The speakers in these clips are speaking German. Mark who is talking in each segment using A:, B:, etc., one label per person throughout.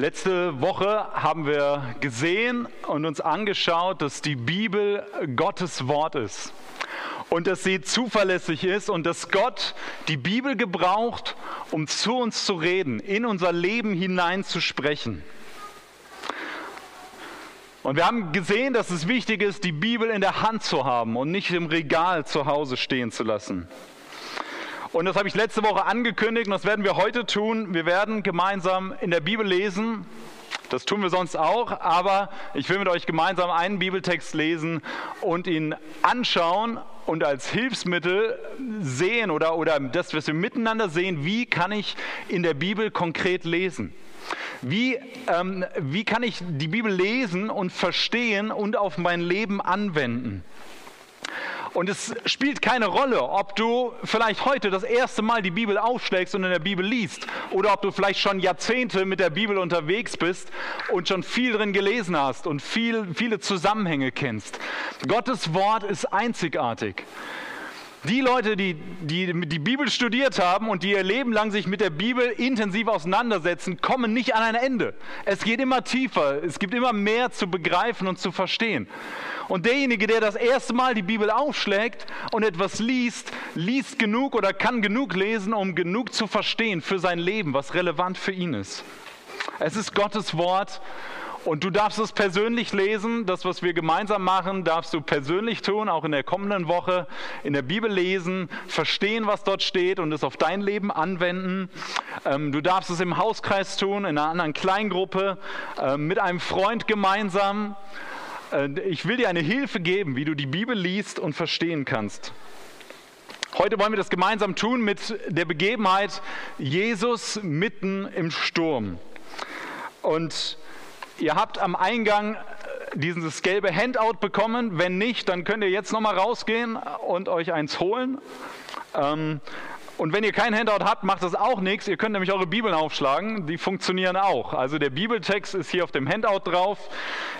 A: Letzte Woche haben wir gesehen und uns angeschaut, dass die Bibel Gottes Wort ist und dass sie zuverlässig ist und dass Gott die Bibel gebraucht, um zu uns zu reden, in unser Leben hinein zu sprechen. Und wir haben gesehen, dass es wichtig ist, die Bibel in der Hand zu haben und nicht im Regal zu Hause stehen zu lassen. Und das habe ich letzte Woche angekündigt und das werden wir heute tun. Wir werden gemeinsam in der Bibel lesen. Das tun wir sonst auch, aber ich will mit euch gemeinsam einen Bibeltext lesen und ihn anschauen und als Hilfsmittel sehen oder, oder das, was wir miteinander sehen, wie kann ich in der Bibel konkret lesen. Wie, ähm, wie kann ich die Bibel lesen und verstehen und auf mein Leben anwenden? Und es spielt keine Rolle, ob du vielleicht heute das erste Mal die Bibel aufschlägst und in der Bibel liest oder ob du vielleicht schon Jahrzehnte mit der Bibel unterwegs bist und schon viel drin gelesen hast und viel, viele Zusammenhänge kennst. Gottes Wort ist einzigartig. Die Leute, die, die die Bibel studiert haben und die ihr Leben lang sich mit der Bibel intensiv auseinandersetzen, kommen nicht an ein Ende. Es geht immer tiefer, es gibt immer mehr zu begreifen und zu verstehen. Und derjenige, der das erste Mal die Bibel aufschlägt und etwas liest, liest genug oder kann genug lesen, um genug zu verstehen für sein Leben, was relevant für ihn ist. Es ist Gottes Wort und du darfst es persönlich lesen. Das, was wir gemeinsam machen, darfst du persönlich tun, auch in der kommenden Woche in der Bibel lesen, verstehen, was dort steht und es auf dein Leben anwenden. Ähm, du darfst es im Hauskreis tun, in einer anderen Kleingruppe, ähm, mit einem Freund gemeinsam. Äh, ich will dir eine Hilfe geben, wie du die Bibel liest und verstehen kannst. Heute wollen wir das gemeinsam tun mit der Begebenheit Jesus mitten im Sturm. Und Ihr habt am Eingang äh, dieses gelbe Handout bekommen. Wenn nicht, dann könnt ihr jetzt nochmal rausgehen und euch eins holen. Ähm, und wenn ihr kein Handout habt, macht das auch nichts. Ihr könnt nämlich eure Bibeln aufschlagen, die funktionieren auch. Also der Bibeltext ist hier auf dem Handout drauf.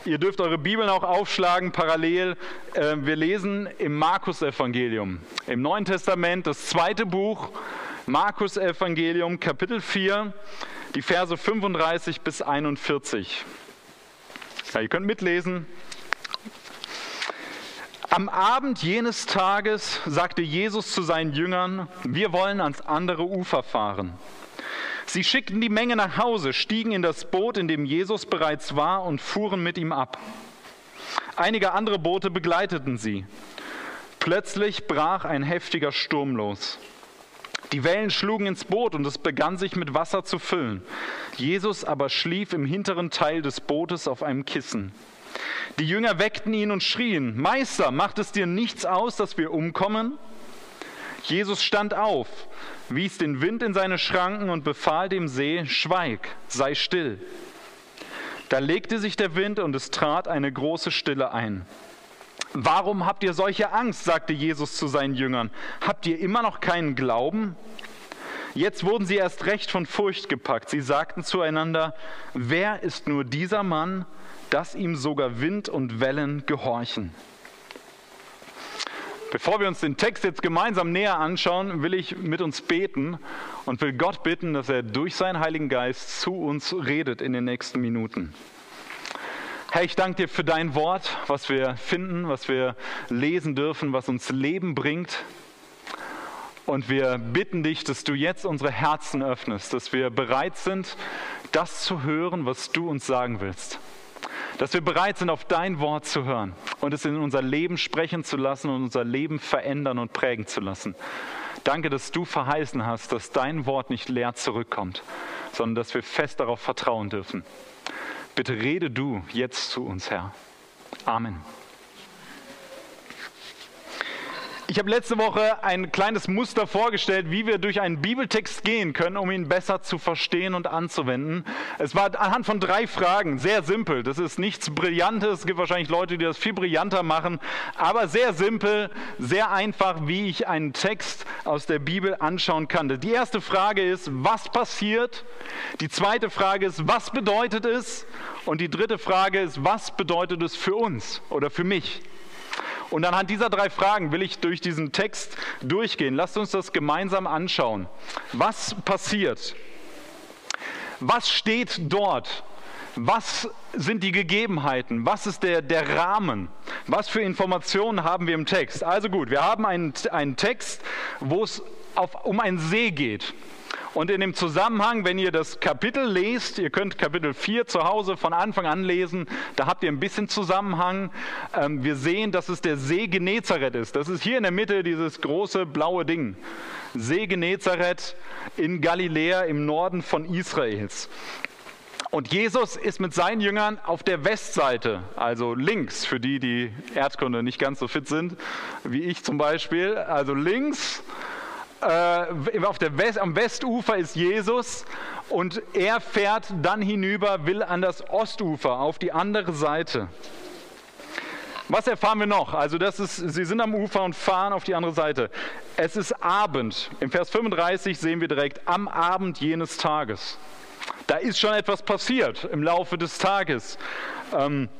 A: Ihr dürft eure Bibeln auch aufschlagen parallel. Äh, wir lesen im Markus-Evangelium, im Neuen Testament, das zweite Buch, Markus-Evangelium, Kapitel 4, die Verse 35 bis 41. Ja, ihr könnt mitlesen. Am Abend jenes Tages sagte Jesus zu seinen Jüngern, wir wollen ans andere Ufer fahren. Sie schickten die Menge nach Hause, stiegen in das Boot, in dem Jesus bereits war, und fuhren mit ihm ab. Einige andere Boote begleiteten sie. Plötzlich brach ein heftiger Sturm los. Die Wellen schlugen ins Boot und es begann sich mit Wasser zu füllen. Jesus aber schlief im hinteren Teil des Bootes auf einem Kissen. Die Jünger weckten ihn und schrien, Meister, macht es dir nichts aus, dass wir umkommen? Jesus stand auf, wies den Wind in seine Schranken und befahl dem See, Schweig, sei still. Da legte sich der Wind und es trat eine große Stille ein. Warum habt ihr solche Angst? sagte Jesus zu seinen Jüngern. Habt ihr immer noch keinen Glauben? Jetzt wurden sie erst recht von Furcht gepackt. Sie sagten zueinander, wer ist nur dieser Mann, dass ihm sogar Wind und Wellen gehorchen? Bevor wir uns den Text jetzt gemeinsam näher anschauen, will ich mit uns beten und will Gott bitten, dass er durch seinen Heiligen Geist zu uns redet in den nächsten Minuten. Herr, ich danke dir für dein Wort, was wir finden, was wir lesen dürfen, was uns Leben bringt. Und wir bitten dich, dass du jetzt unsere Herzen öffnest, dass wir bereit sind, das zu hören, was du uns sagen willst. Dass wir bereit sind, auf dein Wort zu hören und es in unser Leben sprechen zu lassen und unser Leben verändern und prägen zu lassen. Danke, dass du verheißen hast, dass dein Wort nicht leer zurückkommt, sondern dass wir fest darauf vertrauen dürfen. Bitte rede du jetzt zu uns, Herr. Amen. Ich habe letzte Woche ein kleines Muster vorgestellt, wie wir durch einen Bibeltext gehen können, um ihn besser zu verstehen und anzuwenden. Es war anhand von drei Fragen, sehr simpel. Das ist nichts Brillantes. Es gibt wahrscheinlich Leute, die das viel brillanter machen, aber sehr simpel, sehr einfach, wie ich einen Text aus der Bibel anschauen kann. Die erste Frage ist, was passiert? Die zweite Frage ist, was bedeutet es? Und die dritte Frage ist, was bedeutet es für uns oder für mich? Und anhand dieser drei Fragen will ich durch diesen Text durchgehen. Lasst uns das gemeinsam anschauen. Was passiert? Was steht dort Was sind die Gegebenheiten? Was ist der, der Rahmen? Was für Informationen haben wir im Text? Also gut, wir haben einen, einen Text, wo es auf, um einen See geht. Und in dem Zusammenhang, wenn ihr das Kapitel lest, ihr könnt Kapitel 4 zu Hause von Anfang an lesen, da habt ihr ein bisschen Zusammenhang. Ähm, wir sehen, dass es der See Genezareth ist. Das ist hier in der Mitte dieses große blaue Ding. See Genezareth in Galiläa im Norden von Israels. Und Jesus ist mit seinen Jüngern auf der Westseite, also links, für die, die Erdkunde nicht ganz so fit sind, wie ich zum Beispiel, also links äh, auf der West, am Westufer ist Jesus und er fährt dann hinüber, will an das Ostufer, auf die andere Seite. Was erfahren wir noch? Also das ist, sie sind am Ufer und fahren auf die andere Seite. Es ist Abend. Im Vers 35 sehen wir direkt am Abend jenes Tages. Da ist schon etwas passiert im Laufe des Tages. Ähm,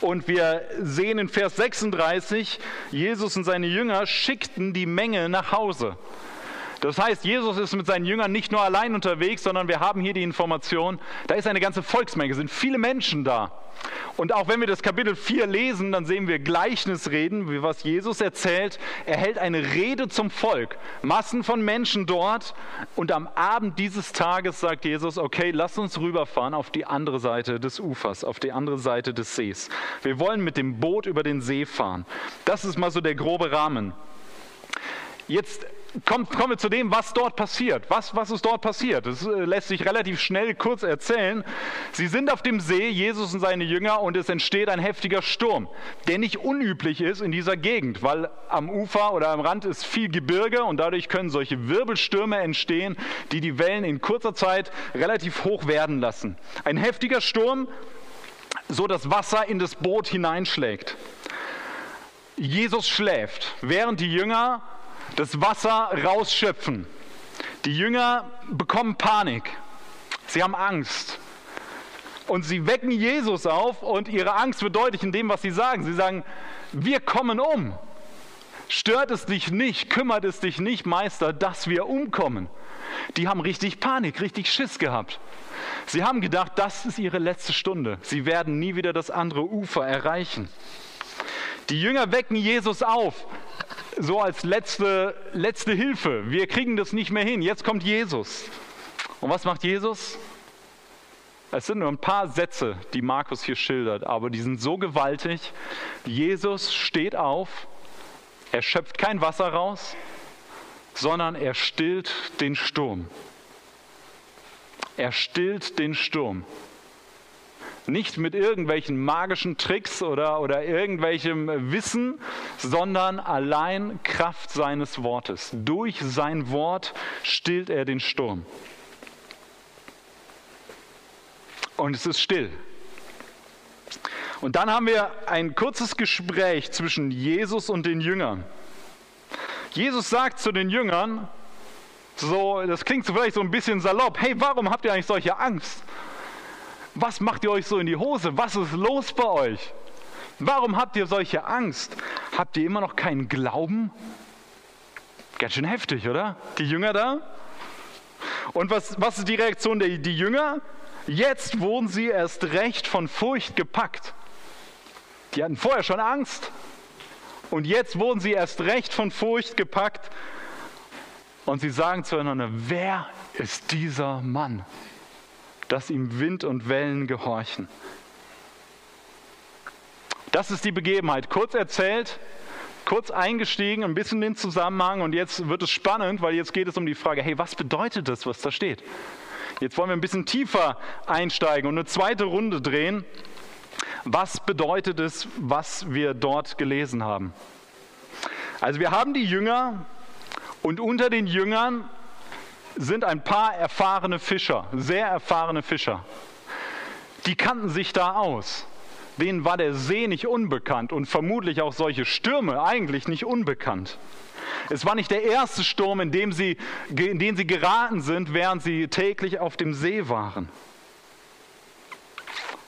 A: und wir sehen in Vers 36, Jesus und seine Jünger schickten die Menge nach Hause. Das heißt, Jesus ist mit seinen Jüngern nicht nur allein unterwegs, sondern wir haben hier die Information, da ist eine ganze Volksmenge, sind viele Menschen da. Und auch wenn wir das Kapitel 4 lesen, dann sehen wir Gleichnisreden, wie was Jesus erzählt. Er hält eine Rede zum Volk, Massen von Menschen dort. Und am Abend dieses Tages sagt Jesus, okay, lass uns rüberfahren auf die andere Seite des Ufers, auf die andere Seite des Sees. Wir wollen mit dem Boot über den See fahren. Das ist mal so der grobe Rahmen. Jetzt kommen, kommen wir zu dem, was dort passiert. Was, was ist dort passiert? Das äh, lässt sich relativ schnell kurz erzählen. Sie sind auf dem See, Jesus und seine Jünger, und es entsteht ein heftiger Sturm, der nicht unüblich ist in dieser Gegend, weil am Ufer oder am Rand ist viel Gebirge und dadurch können solche Wirbelstürme entstehen, die die Wellen in kurzer Zeit relativ hoch werden lassen. Ein heftiger Sturm, so das Wasser in das Boot hineinschlägt. Jesus schläft, während die Jünger das Wasser rausschöpfen. Die Jünger bekommen Panik. Sie haben Angst. Und sie wecken Jesus auf und ihre Angst wird deutlich in dem, was sie sagen. Sie sagen, wir kommen um. Stört es dich nicht, kümmert es dich nicht, Meister, dass wir umkommen. Die haben richtig Panik, richtig Schiss gehabt. Sie haben gedacht, das ist ihre letzte Stunde. Sie werden nie wieder das andere Ufer erreichen. Die Jünger wecken Jesus auf so als letzte, letzte Hilfe. Wir kriegen das nicht mehr hin. Jetzt kommt Jesus. Und was macht Jesus? Es sind nur ein paar Sätze, die Markus hier schildert, aber die sind so gewaltig. Jesus steht auf, er schöpft kein Wasser raus, sondern er stillt den Sturm. Er stillt den Sturm. Nicht mit irgendwelchen magischen Tricks oder, oder irgendwelchem Wissen, sondern allein Kraft seines Wortes. Durch sein Wort stillt er den Sturm. Und es ist still. Und dann haben wir ein kurzes Gespräch zwischen Jesus und den Jüngern. Jesus sagt zu den Jüngern, so, das klingt vielleicht so ein bisschen salopp, hey, warum habt ihr eigentlich solche Angst? Was macht ihr euch so in die Hose? Was ist los bei euch? Warum habt ihr solche Angst? Habt ihr immer noch keinen Glauben? Ganz schön heftig, oder? Die Jünger da? Und was, was ist die Reaktion der die Jünger? Jetzt wurden sie erst recht von Furcht gepackt. Die hatten vorher schon Angst. Und jetzt wurden sie erst recht von Furcht gepackt. Und sie sagen zueinander, wer ist dieser Mann? Dass ihm Wind und Wellen gehorchen. Das ist die Begebenheit. Kurz erzählt, kurz eingestiegen, ein bisschen den Zusammenhang und jetzt wird es spannend, weil jetzt geht es um die Frage, hey, was bedeutet das, was da steht? Jetzt wollen wir ein bisschen tiefer einsteigen und eine zweite Runde drehen. Was bedeutet es, was wir dort gelesen haben? Also wir haben die Jünger und unter den Jüngern sind ein paar erfahrene Fischer, sehr erfahrene Fischer. Die kannten sich da aus. Denen war der See nicht unbekannt und vermutlich auch solche Stürme eigentlich nicht unbekannt. Es war nicht der erste Sturm, in, dem sie, in den sie geraten sind, während sie täglich auf dem See waren.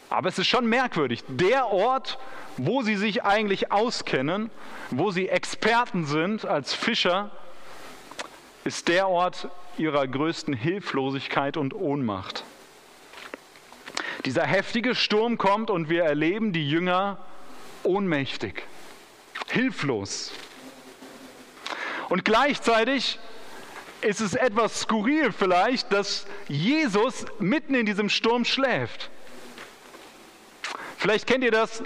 A: Aber es ist schon merkwürdig. Der Ort, wo sie sich eigentlich auskennen, wo sie Experten sind als Fischer, ist der Ort ihrer größten Hilflosigkeit und Ohnmacht. Dieser heftige Sturm kommt und wir erleben die Jünger ohnmächtig, hilflos. Und gleichzeitig ist es etwas skurril vielleicht, dass Jesus mitten in diesem Sturm schläft. Vielleicht kennt ihr das,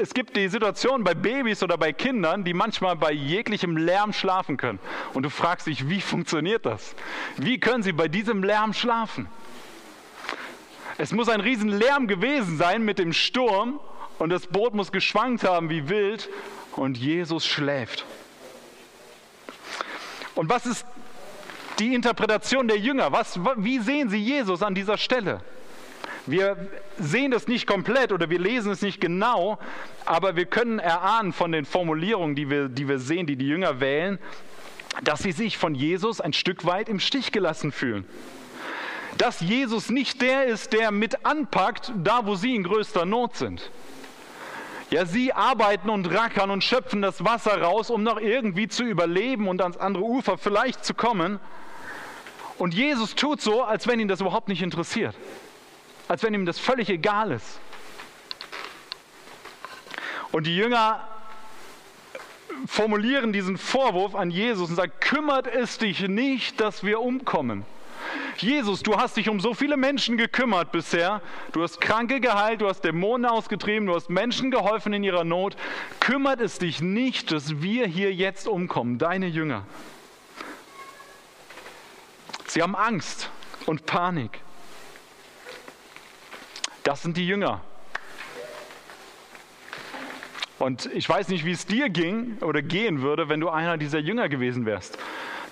A: es gibt die Situation bei Babys oder bei Kindern, die manchmal bei jeglichem Lärm schlafen können. Und du fragst dich, wie funktioniert das? Wie können sie bei diesem Lärm schlafen? Es muss ein Riesenlärm gewesen sein mit dem Sturm und das Boot muss geschwankt haben wie wild und Jesus schläft. Und was ist die Interpretation der Jünger? Was, wie sehen sie Jesus an dieser Stelle? Wir sehen das nicht komplett oder wir lesen es nicht genau, aber wir können erahnen von den Formulierungen, die wir, die wir sehen, die die Jünger wählen, dass sie sich von Jesus ein Stück weit im Stich gelassen fühlen. Dass Jesus nicht der ist, der mit anpackt, da wo sie in größter Not sind. Ja, sie arbeiten und rackern und schöpfen das Wasser raus, um noch irgendwie zu überleben und ans andere Ufer vielleicht zu kommen. Und Jesus tut so, als wenn ihn das überhaupt nicht interessiert als wenn ihm das völlig egal ist. Und die Jünger formulieren diesen Vorwurf an Jesus und sagen, kümmert es dich nicht, dass wir umkommen. Jesus, du hast dich um so viele Menschen gekümmert bisher. Du hast Kranke geheilt, du hast Dämonen ausgetrieben, du hast Menschen geholfen in ihrer Not. Kümmert es dich nicht, dass wir hier jetzt umkommen, deine Jünger. Sie haben Angst und Panik. Das sind die Jünger. Und ich weiß nicht, wie es dir ging oder gehen würde, wenn du einer dieser Jünger gewesen wärst.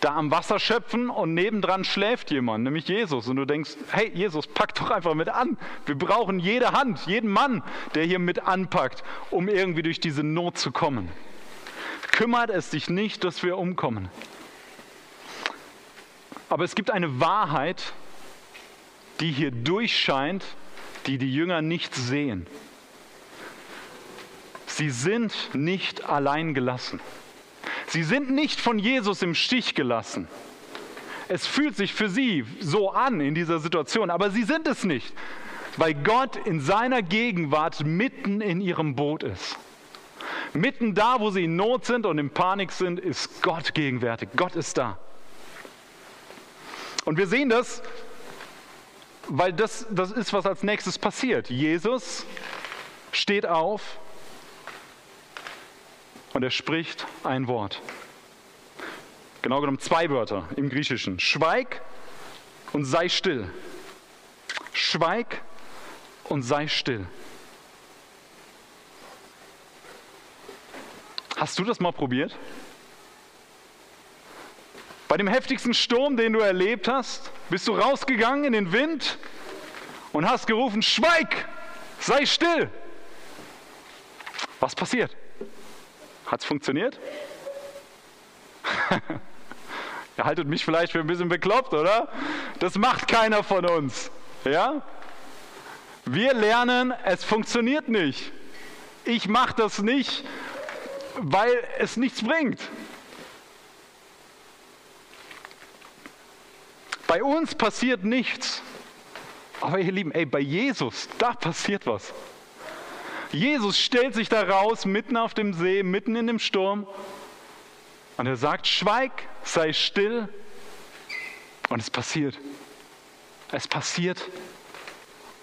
A: Da am Wasser schöpfen und nebendran schläft jemand, nämlich Jesus. Und du denkst, hey Jesus, pack doch einfach mit an. Wir brauchen jede Hand, jeden Mann, der hier mit anpackt, um irgendwie durch diese Not zu kommen. Kümmert es dich nicht, dass wir umkommen. Aber es gibt eine Wahrheit, die hier durchscheint die die Jünger nicht sehen. Sie sind nicht allein gelassen. Sie sind nicht von Jesus im Stich gelassen. Es fühlt sich für sie so an in dieser Situation, aber sie sind es nicht, weil Gott in seiner Gegenwart mitten in ihrem Boot ist. Mitten da, wo sie in Not sind und in Panik sind, ist Gott gegenwärtig. Gott ist da. Und wir sehen das weil das, das ist, was als nächstes passiert. Jesus steht auf und er spricht ein Wort. Genau genommen zwei Wörter im Griechischen. Schweig und sei still. Schweig und sei still. Hast du das mal probiert? Bei dem heftigsten Sturm, den du erlebt hast, bist du rausgegangen in den Wind und hast gerufen, Schweig, sei still. Was passiert? Hat es funktioniert? Ihr haltet mich vielleicht für ein bisschen bekloppt, oder? Das macht keiner von uns. Ja? Wir lernen, es funktioniert nicht. Ich mache das nicht, weil es nichts bringt. Bei uns passiert nichts. Aber ihr Lieben, ey, bei Jesus, da passiert was. Jesus stellt sich da raus, mitten auf dem See, mitten in dem Sturm. Und er sagt, schweig, sei still. Und es passiert. Es passiert.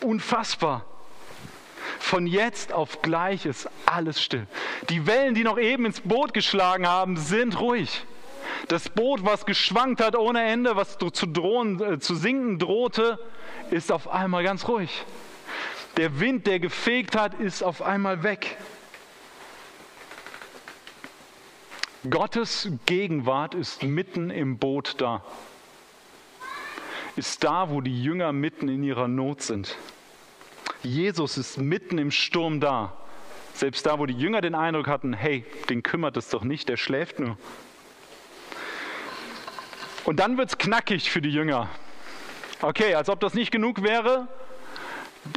A: Unfassbar. Von jetzt auf gleich ist alles still. Die Wellen, die noch eben ins Boot geschlagen haben, sind ruhig. Das Boot, was geschwankt hat ohne Ende, was zu, drohen, äh, zu sinken drohte, ist auf einmal ganz ruhig. Der Wind, der gefegt hat, ist auf einmal weg. Gottes Gegenwart ist mitten im Boot da. Ist da, wo die Jünger mitten in ihrer Not sind. Jesus ist mitten im Sturm da. Selbst da, wo die Jünger den Eindruck hatten, hey, den kümmert es doch nicht, der schläft nur. Und dann wird es knackig für die Jünger. Okay, als ob das nicht genug wäre,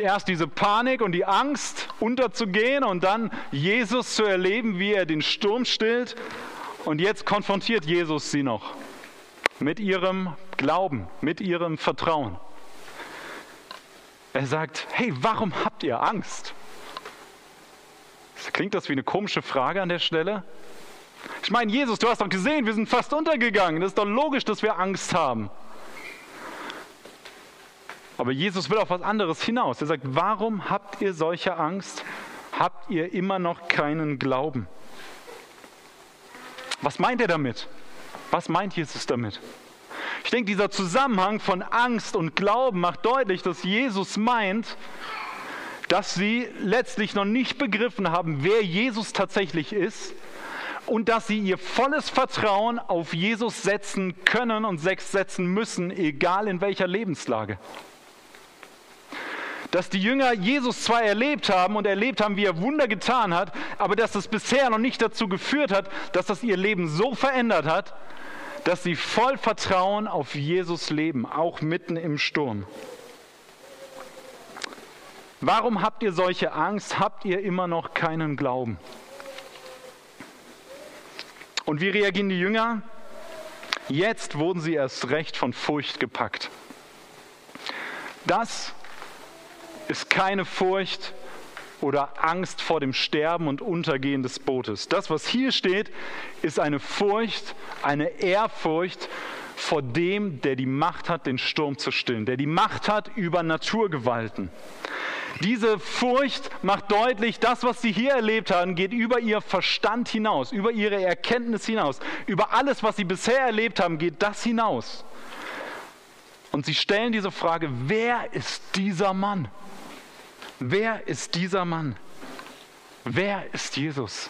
A: erst diese Panik und die Angst unterzugehen und dann Jesus zu erleben, wie er den Sturm stillt. Und jetzt konfrontiert Jesus sie noch mit ihrem Glauben, mit ihrem Vertrauen. Er sagt, hey, warum habt ihr Angst? Klingt das wie eine komische Frage an der Stelle? Ich meine, Jesus, du hast doch gesehen, wir sind fast untergegangen. Das ist doch logisch, dass wir Angst haben. Aber Jesus will auf was anderes hinaus. Er sagt, warum habt ihr solche Angst? Habt ihr immer noch keinen Glauben? Was meint er damit? Was meint Jesus damit? Ich denke, dieser Zusammenhang von Angst und Glauben macht deutlich, dass Jesus meint, dass sie letztlich noch nicht begriffen haben, wer Jesus tatsächlich ist und dass sie ihr volles Vertrauen auf Jesus setzen können und setzen müssen, egal in welcher Lebenslage dass die Jünger Jesus zwar erlebt haben und erlebt haben, wie er Wunder getan hat, aber dass das bisher noch nicht dazu geführt hat, dass das ihr Leben so verändert hat, dass sie voll Vertrauen auf Jesus leben, auch mitten im Sturm. Warum habt ihr solche Angst? Habt ihr immer noch keinen Glauben? Und wie reagieren die Jünger? Jetzt wurden sie erst recht von Furcht gepackt. Das ist keine Furcht oder Angst vor dem Sterben und Untergehen des Bootes. Das, was hier steht, ist eine Furcht, eine Ehrfurcht vor dem, der die Macht hat, den Sturm zu stillen, der die Macht hat über Naturgewalten. Diese Furcht macht deutlich, das, was sie hier erlebt haben, geht über ihr Verstand hinaus, über ihre Erkenntnis hinaus, über alles, was sie bisher erlebt haben, geht das hinaus. Und sie stellen diese Frage, wer ist dieser Mann? Wer ist dieser Mann? Wer ist Jesus?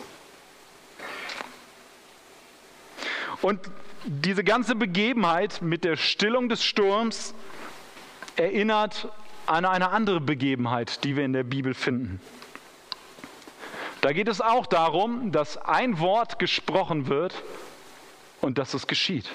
A: Und diese ganze Begebenheit mit der Stillung des Sturms erinnert an eine andere Begebenheit, die wir in der Bibel finden. Da geht es auch darum, dass ein Wort gesprochen wird und dass es geschieht.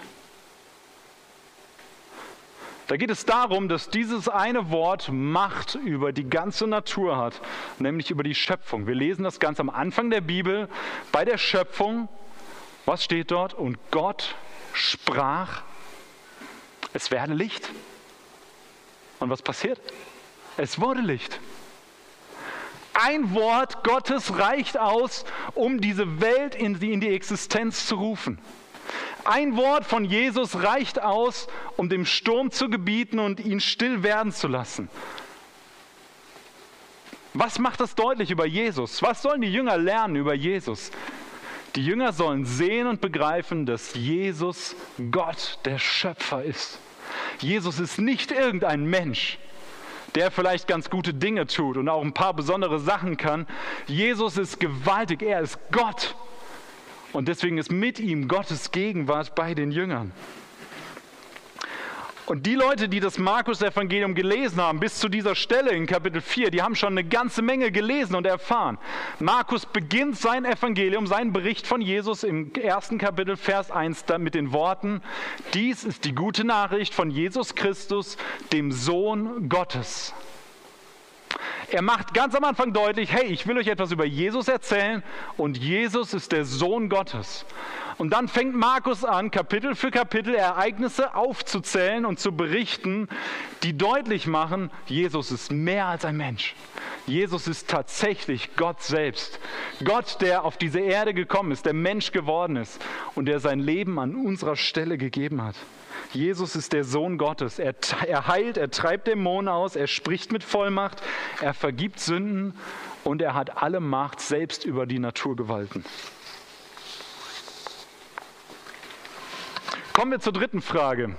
A: Da geht es darum, dass dieses eine Wort Macht über die ganze Natur hat, nämlich über die Schöpfung. Wir lesen das ganz am Anfang der Bibel bei der Schöpfung. Was steht dort? Und Gott sprach, es werde Licht. Und was passiert? Es wurde Licht. Ein Wort Gottes reicht aus, um diese Welt in die, in die Existenz zu rufen. Ein Wort von Jesus reicht aus, um dem Sturm zu gebieten und ihn still werden zu lassen. Was macht das deutlich über Jesus? Was sollen die Jünger lernen über Jesus? Die Jünger sollen sehen und begreifen, dass Jesus Gott, der Schöpfer ist. Jesus ist nicht irgendein Mensch, der vielleicht ganz gute Dinge tut und auch ein paar besondere Sachen kann. Jesus ist gewaltig, er ist Gott. Und deswegen ist mit ihm Gottes Gegenwart bei den Jüngern. Und die Leute, die das Markus-Evangelium gelesen haben, bis zu dieser Stelle in Kapitel 4, die haben schon eine ganze Menge gelesen und erfahren. Markus beginnt sein Evangelium, seinen Bericht von Jesus im ersten Kapitel, Vers 1, mit den Worten: Dies ist die gute Nachricht von Jesus Christus, dem Sohn Gottes. Er macht ganz am Anfang deutlich, hey, ich will euch etwas über Jesus erzählen und Jesus ist der Sohn Gottes. Und dann fängt Markus an, Kapitel für Kapitel Ereignisse aufzuzählen und zu berichten, die deutlich machen, Jesus ist mehr als ein Mensch. Jesus ist tatsächlich Gott selbst. Gott, der auf diese Erde gekommen ist, der Mensch geworden ist und der sein Leben an unserer Stelle gegeben hat. Jesus ist der Sohn Gottes. Er, er heilt, er treibt Dämonen aus, er spricht mit Vollmacht, er vergibt Sünden und er hat alle Macht selbst über die Naturgewalten. Kommen wir zur dritten Frage.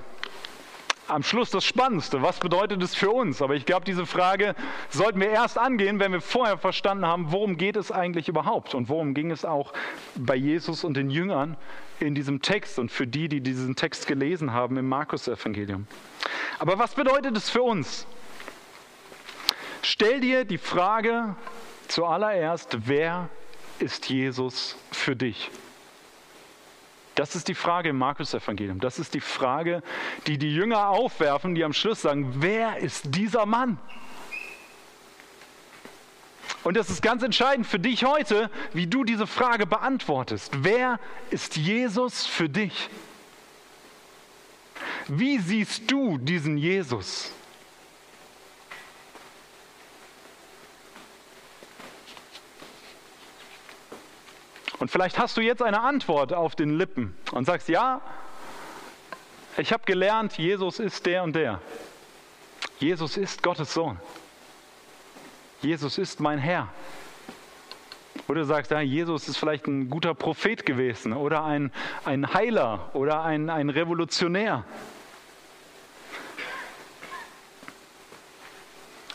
A: Am Schluss das Spannendste. Was bedeutet es für uns? Aber ich glaube, diese Frage sollten wir erst angehen, wenn wir vorher verstanden haben, worum geht es eigentlich überhaupt und worum ging es auch bei Jesus und den Jüngern in diesem Text und für die, die diesen Text gelesen haben im Markus-Evangelium. Aber was bedeutet es für uns? Stell dir die Frage zuallererst, wer ist Jesus für dich? Das ist die Frage im Markus-Evangelium. Das ist die Frage, die die Jünger aufwerfen, die am Schluss sagen, wer ist dieser Mann? Und das ist ganz entscheidend für dich heute, wie du diese Frage beantwortest. Wer ist Jesus für dich? Wie siehst du diesen Jesus? Und vielleicht hast du jetzt eine Antwort auf den Lippen und sagst, ja, ich habe gelernt, Jesus ist der und der. Jesus ist Gottes Sohn. Jesus ist mein Herr. Oder du sagst, ja, Jesus ist vielleicht ein guter Prophet gewesen oder ein, ein Heiler oder ein, ein Revolutionär.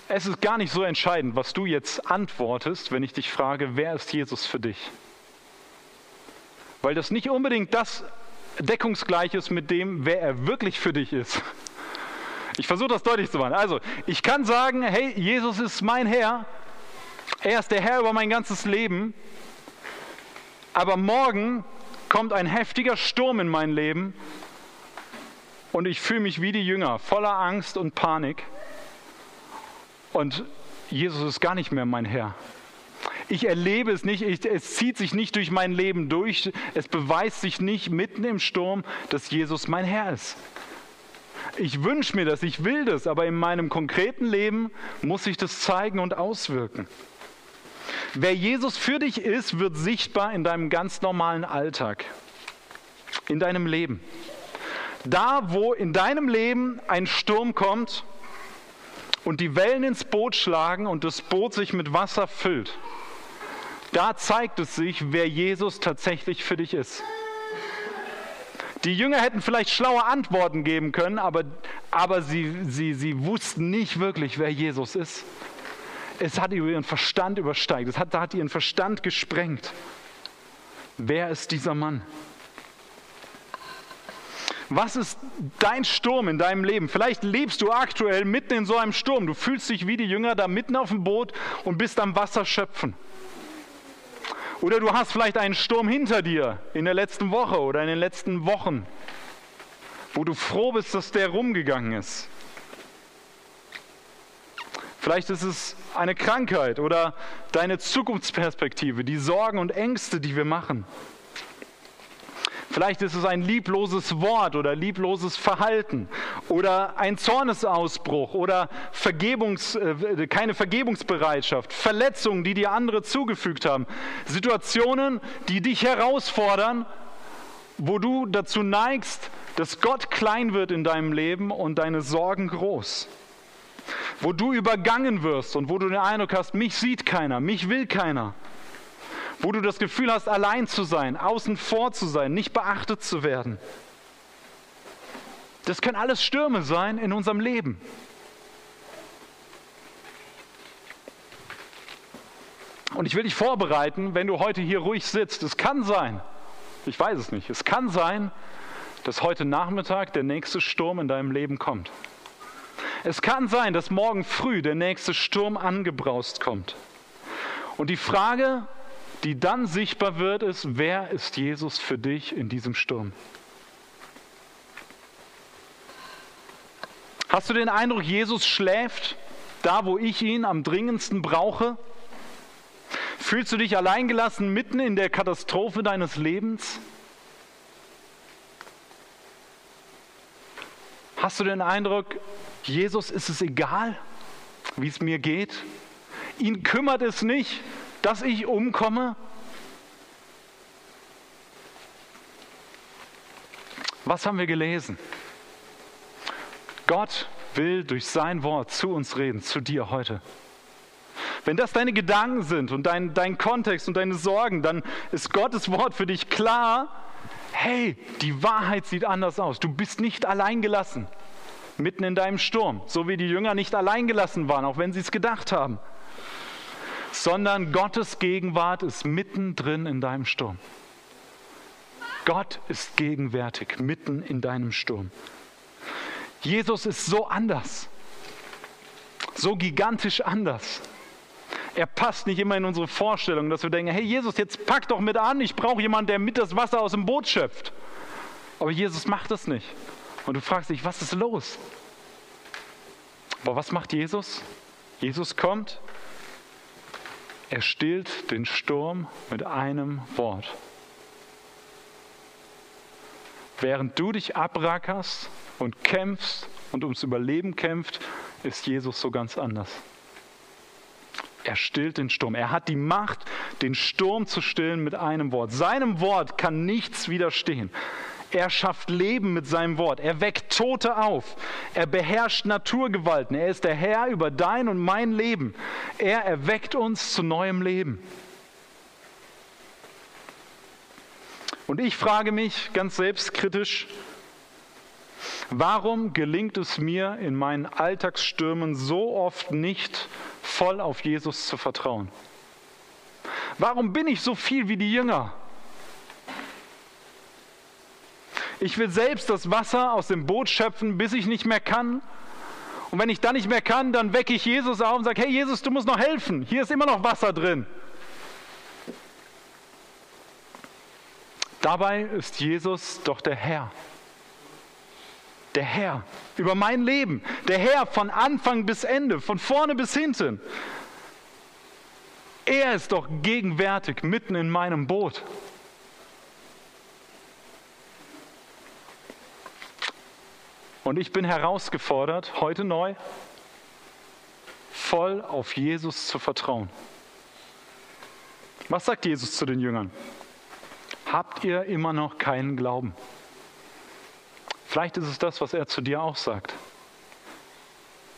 A: Es ist gar nicht so entscheidend, was du jetzt antwortest, wenn ich dich frage, wer ist Jesus für dich? Weil das nicht unbedingt das deckungsgleich ist mit dem, wer er wirklich für dich ist. Ich versuche das deutlich zu machen. Also, ich kann sagen, hey, Jesus ist mein Herr, er ist der Herr über mein ganzes Leben, aber morgen kommt ein heftiger Sturm in mein Leben und ich fühle mich wie die Jünger, voller Angst und Panik. Und Jesus ist gar nicht mehr mein Herr. Ich erlebe es nicht, ich, es zieht sich nicht durch mein Leben durch, es beweist sich nicht mitten im Sturm, dass Jesus mein Herr ist. Ich wünsche mir das, ich will das, aber in meinem konkreten Leben muss sich das zeigen und auswirken. Wer Jesus für dich ist, wird sichtbar in deinem ganz normalen Alltag, in deinem Leben. Da, wo in deinem Leben ein Sturm kommt und die Wellen ins Boot schlagen und das Boot sich mit Wasser füllt, da zeigt es sich, wer Jesus tatsächlich für dich ist. Die Jünger hätten vielleicht schlaue Antworten geben können, aber, aber sie, sie, sie wussten nicht wirklich, wer Jesus ist. Es hat ihren Verstand übersteigt, es hat, hat ihren Verstand gesprengt. Wer ist dieser Mann? Was ist dein Sturm in deinem Leben? Vielleicht lebst du aktuell mitten in so einem Sturm. Du fühlst dich wie die Jünger da mitten auf dem Boot und bist am Wasser schöpfen. Oder du hast vielleicht einen Sturm hinter dir in der letzten Woche oder in den letzten Wochen, wo du froh bist, dass der rumgegangen ist. Vielleicht ist es eine Krankheit oder deine Zukunftsperspektive, die Sorgen und Ängste, die wir machen. Vielleicht ist es ein liebloses Wort oder liebloses Verhalten oder ein Zornesausbruch oder Vergebungs, äh, keine Vergebungsbereitschaft, Verletzungen, die dir andere zugefügt haben, Situationen, die dich herausfordern, wo du dazu neigst, dass Gott klein wird in deinem Leben und deine Sorgen groß. Wo du übergangen wirst und wo du den Eindruck hast, mich sieht keiner, mich will keiner wo du das Gefühl hast, allein zu sein, außen vor zu sein, nicht beachtet zu werden. Das können alles Stürme sein in unserem Leben. Und ich will dich vorbereiten, wenn du heute hier ruhig sitzt. Es kann sein, ich weiß es nicht, es kann sein, dass heute Nachmittag der nächste Sturm in deinem Leben kommt. Es kann sein, dass morgen früh der nächste Sturm angebraust kommt. Und die Frage, die dann sichtbar wird, ist, wer ist Jesus für dich in diesem Sturm? Hast du den Eindruck, Jesus schläft da, wo ich ihn am dringendsten brauche? Fühlst du dich alleingelassen mitten in der Katastrophe deines Lebens? Hast du den Eindruck, Jesus ist es egal, wie es mir geht? Ihn kümmert es nicht, dass ich umkomme? Was haben wir gelesen? Gott will durch sein Wort zu uns reden, zu dir heute. Wenn das deine Gedanken sind und dein, dein Kontext und deine Sorgen, dann ist Gottes Wort für dich klar. Hey, die Wahrheit sieht anders aus. Du bist nicht allein gelassen, mitten in deinem Sturm, so wie die Jünger nicht allein gelassen waren, auch wenn sie es gedacht haben sondern Gottes Gegenwart ist mittendrin in deinem Sturm. Gott ist gegenwärtig mitten in deinem Sturm. Jesus ist so anders, so gigantisch anders. Er passt nicht immer in unsere Vorstellung, dass wir denken, hey Jesus, jetzt pack doch mit an, ich brauche jemanden, der mit das Wasser aus dem Boot schöpft. Aber Jesus macht das nicht. Und du fragst dich, was ist los? Aber was macht Jesus? Jesus kommt, er stillt den Sturm mit einem Wort. Während du dich abrackerst und kämpfst und ums Überleben kämpft, ist Jesus so ganz anders. Er stillt den Sturm. Er hat die Macht, den Sturm zu stillen mit einem Wort. Seinem Wort kann nichts widerstehen. Er schafft Leben mit seinem Wort. Er weckt Tote auf. Er beherrscht Naturgewalten. Er ist der Herr über dein und mein Leben. Er erweckt uns zu neuem Leben. Und ich frage mich ganz selbstkritisch, warum gelingt es mir in meinen Alltagsstürmen so oft nicht, voll auf Jesus zu vertrauen? Warum bin ich so viel wie die Jünger? Ich will selbst das Wasser aus dem Boot schöpfen, bis ich nicht mehr kann. Und wenn ich dann nicht mehr kann, dann wecke ich Jesus auf und sage, hey Jesus, du musst noch helfen. Hier ist immer noch Wasser drin. Dabei ist Jesus doch der Herr. Der Herr über mein Leben. Der Herr von Anfang bis Ende, von vorne bis hinten. Er ist doch gegenwärtig mitten in meinem Boot. Und ich bin herausgefordert, heute neu, voll auf Jesus zu vertrauen. Was sagt Jesus zu den Jüngern? Habt ihr immer noch keinen Glauben? Vielleicht ist es das, was er zu dir auch sagt.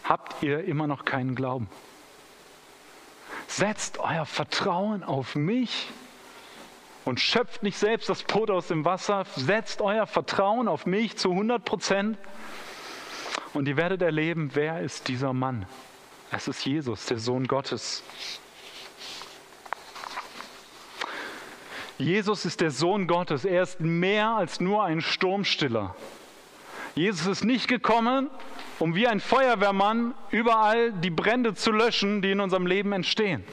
A: Habt ihr immer noch keinen Glauben? Setzt euer Vertrauen auf mich und schöpft nicht selbst das Brot aus dem Wasser. Setzt euer Vertrauen auf mich zu 100 Prozent und ihr werdet erleben, wer ist dieser Mann. Es ist Jesus, der Sohn Gottes. Jesus ist der Sohn Gottes. Er ist mehr als nur ein Sturmstiller. Jesus ist nicht gekommen, um wie ein Feuerwehrmann überall die Brände zu löschen, die in unserem Leben entstehen.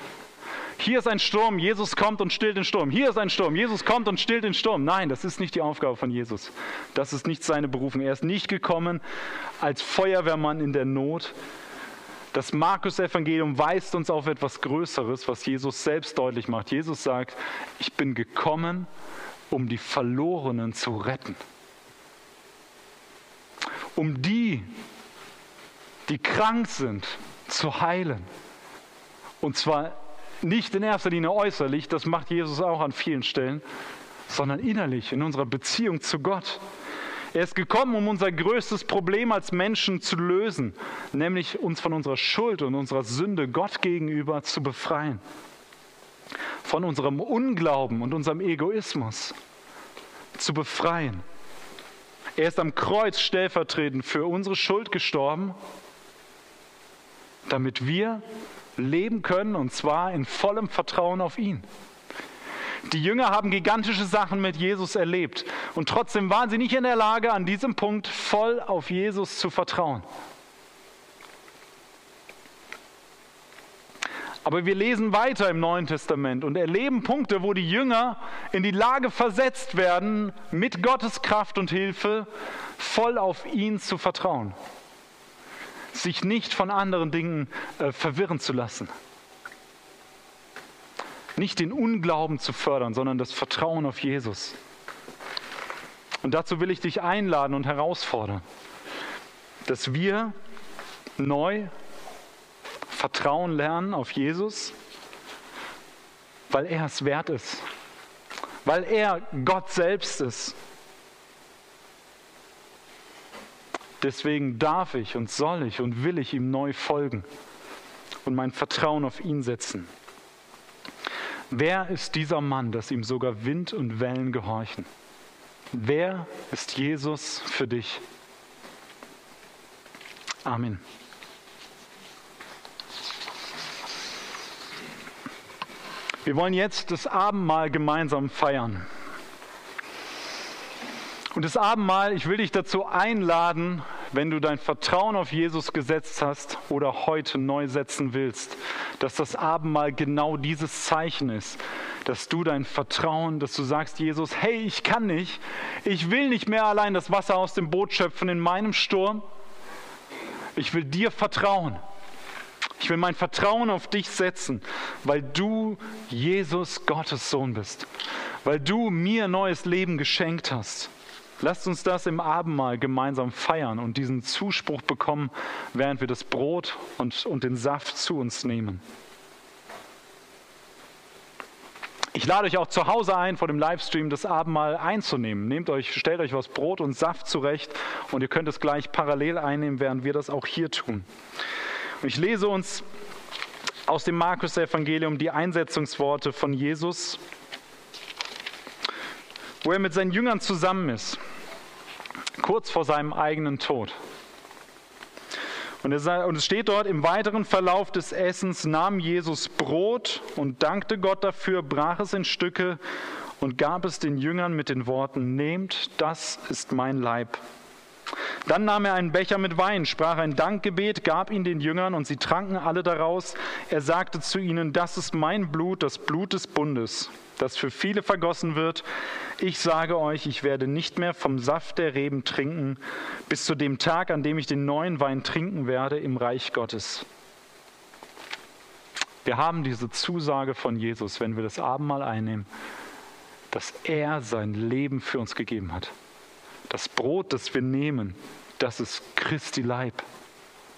A: Hier ist ein Sturm, Jesus kommt und stillt den Sturm. Hier ist ein Sturm, Jesus kommt und stillt den Sturm. Nein, das ist nicht die Aufgabe von Jesus. Das ist nicht seine Berufung. Er ist nicht gekommen als Feuerwehrmann in der Not. Das Markus-Evangelium weist uns auf etwas Größeres, was Jesus selbst deutlich macht. Jesus sagt, ich bin gekommen, um die Verlorenen zu retten. Um die, die krank sind, zu heilen. Und zwar nicht in erster Linie äußerlich, das macht Jesus auch an vielen Stellen, sondern innerlich, in unserer Beziehung zu Gott. Er ist gekommen, um unser größtes Problem als Menschen zu lösen, nämlich uns von unserer Schuld und unserer Sünde Gott gegenüber zu befreien. Von unserem Unglauben und unserem Egoismus zu befreien. Er ist am Kreuz stellvertretend für unsere Schuld gestorben, damit wir leben können und zwar in vollem Vertrauen auf ihn. Die Jünger haben gigantische Sachen mit Jesus erlebt und trotzdem waren sie nicht in der Lage, an diesem Punkt voll auf Jesus zu vertrauen. Aber wir lesen weiter im Neuen Testament und erleben Punkte, wo die Jünger in die Lage versetzt werden, mit Gottes Kraft und Hilfe voll auf ihn zu vertrauen sich nicht von anderen Dingen äh, verwirren zu lassen. Nicht den Unglauben zu fördern, sondern das Vertrauen auf Jesus. Und dazu will ich dich einladen und herausfordern, dass wir neu Vertrauen lernen auf Jesus, weil er es wert ist, weil er Gott selbst ist Deswegen darf ich und soll ich und will ich ihm neu folgen und mein Vertrauen auf ihn setzen. Wer ist dieser Mann, dass ihm sogar Wind und Wellen gehorchen? Wer ist Jesus für dich? Amen. Wir wollen jetzt das Abendmahl gemeinsam feiern. Und das Abendmahl, ich will dich dazu einladen, wenn du dein Vertrauen auf Jesus gesetzt hast oder heute neu setzen willst, dass das Abendmahl genau dieses Zeichen ist, dass du dein Vertrauen, dass du sagst, Jesus, hey, ich kann nicht, ich will nicht mehr allein das Wasser aus dem Boot schöpfen in meinem Sturm, ich will dir vertrauen. Ich will mein Vertrauen auf dich setzen, weil du Jesus Gottes Sohn bist, weil du mir neues Leben geschenkt hast. Lasst uns das im Abendmahl gemeinsam feiern und diesen Zuspruch bekommen, während wir das Brot und, und den Saft zu uns nehmen. Ich lade euch auch zu Hause ein, vor dem Livestream das Abendmahl einzunehmen. Nehmt euch, stellt euch was Brot und Saft zurecht und ihr könnt es gleich parallel einnehmen, während wir das auch hier tun. Und ich lese uns aus dem Markus-Evangelium die Einsetzungsworte von Jesus, wo er mit seinen Jüngern zusammen ist, kurz vor seinem eigenen Tod. Und es steht dort, im weiteren Verlauf des Essens nahm Jesus Brot und dankte Gott dafür, brach es in Stücke und gab es den Jüngern mit den Worten, nehmt, das ist mein Leib. Dann nahm er einen Becher mit Wein, sprach ein Dankgebet, gab ihn den Jüngern und sie tranken alle daraus. Er sagte zu ihnen, das ist mein Blut, das Blut des Bundes, das für viele vergossen wird. Ich sage euch, ich werde nicht mehr vom Saft der Reben trinken, bis zu dem Tag, an dem ich den neuen Wein trinken werde im Reich Gottes. Wir haben diese Zusage von Jesus, wenn wir das Abendmahl einnehmen, dass er sein Leben für uns gegeben hat. Das Brot, das wir nehmen, das ist Christi Leib,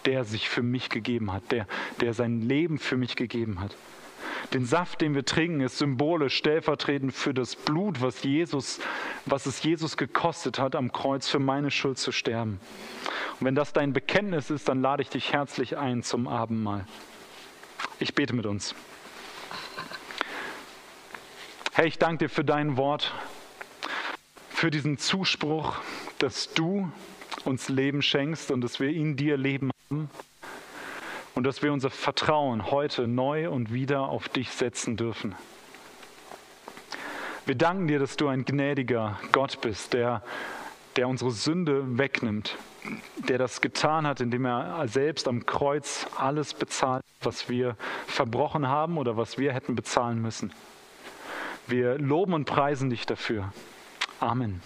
A: der sich für mich gegeben hat, der, der sein Leben für mich gegeben hat. Den Saft, den wir trinken, ist symbolisch stellvertretend für das Blut, was, Jesus, was es Jesus gekostet hat, am Kreuz für meine Schuld zu sterben. Und wenn das dein Bekenntnis ist, dann lade ich dich herzlich ein zum Abendmahl. Ich bete mit uns. Herr, ich danke dir für dein Wort, für diesen Zuspruch, dass du uns Leben schenkst und dass wir in dir Leben haben und dass wir unser Vertrauen heute neu und wieder auf dich setzen dürfen. Wir danken dir, dass du ein gnädiger Gott bist, der, der unsere Sünde wegnimmt, der das getan hat, indem er selbst am Kreuz alles bezahlt, was wir verbrochen haben oder was wir hätten bezahlen müssen. Wir loben und preisen dich dafür. Amen.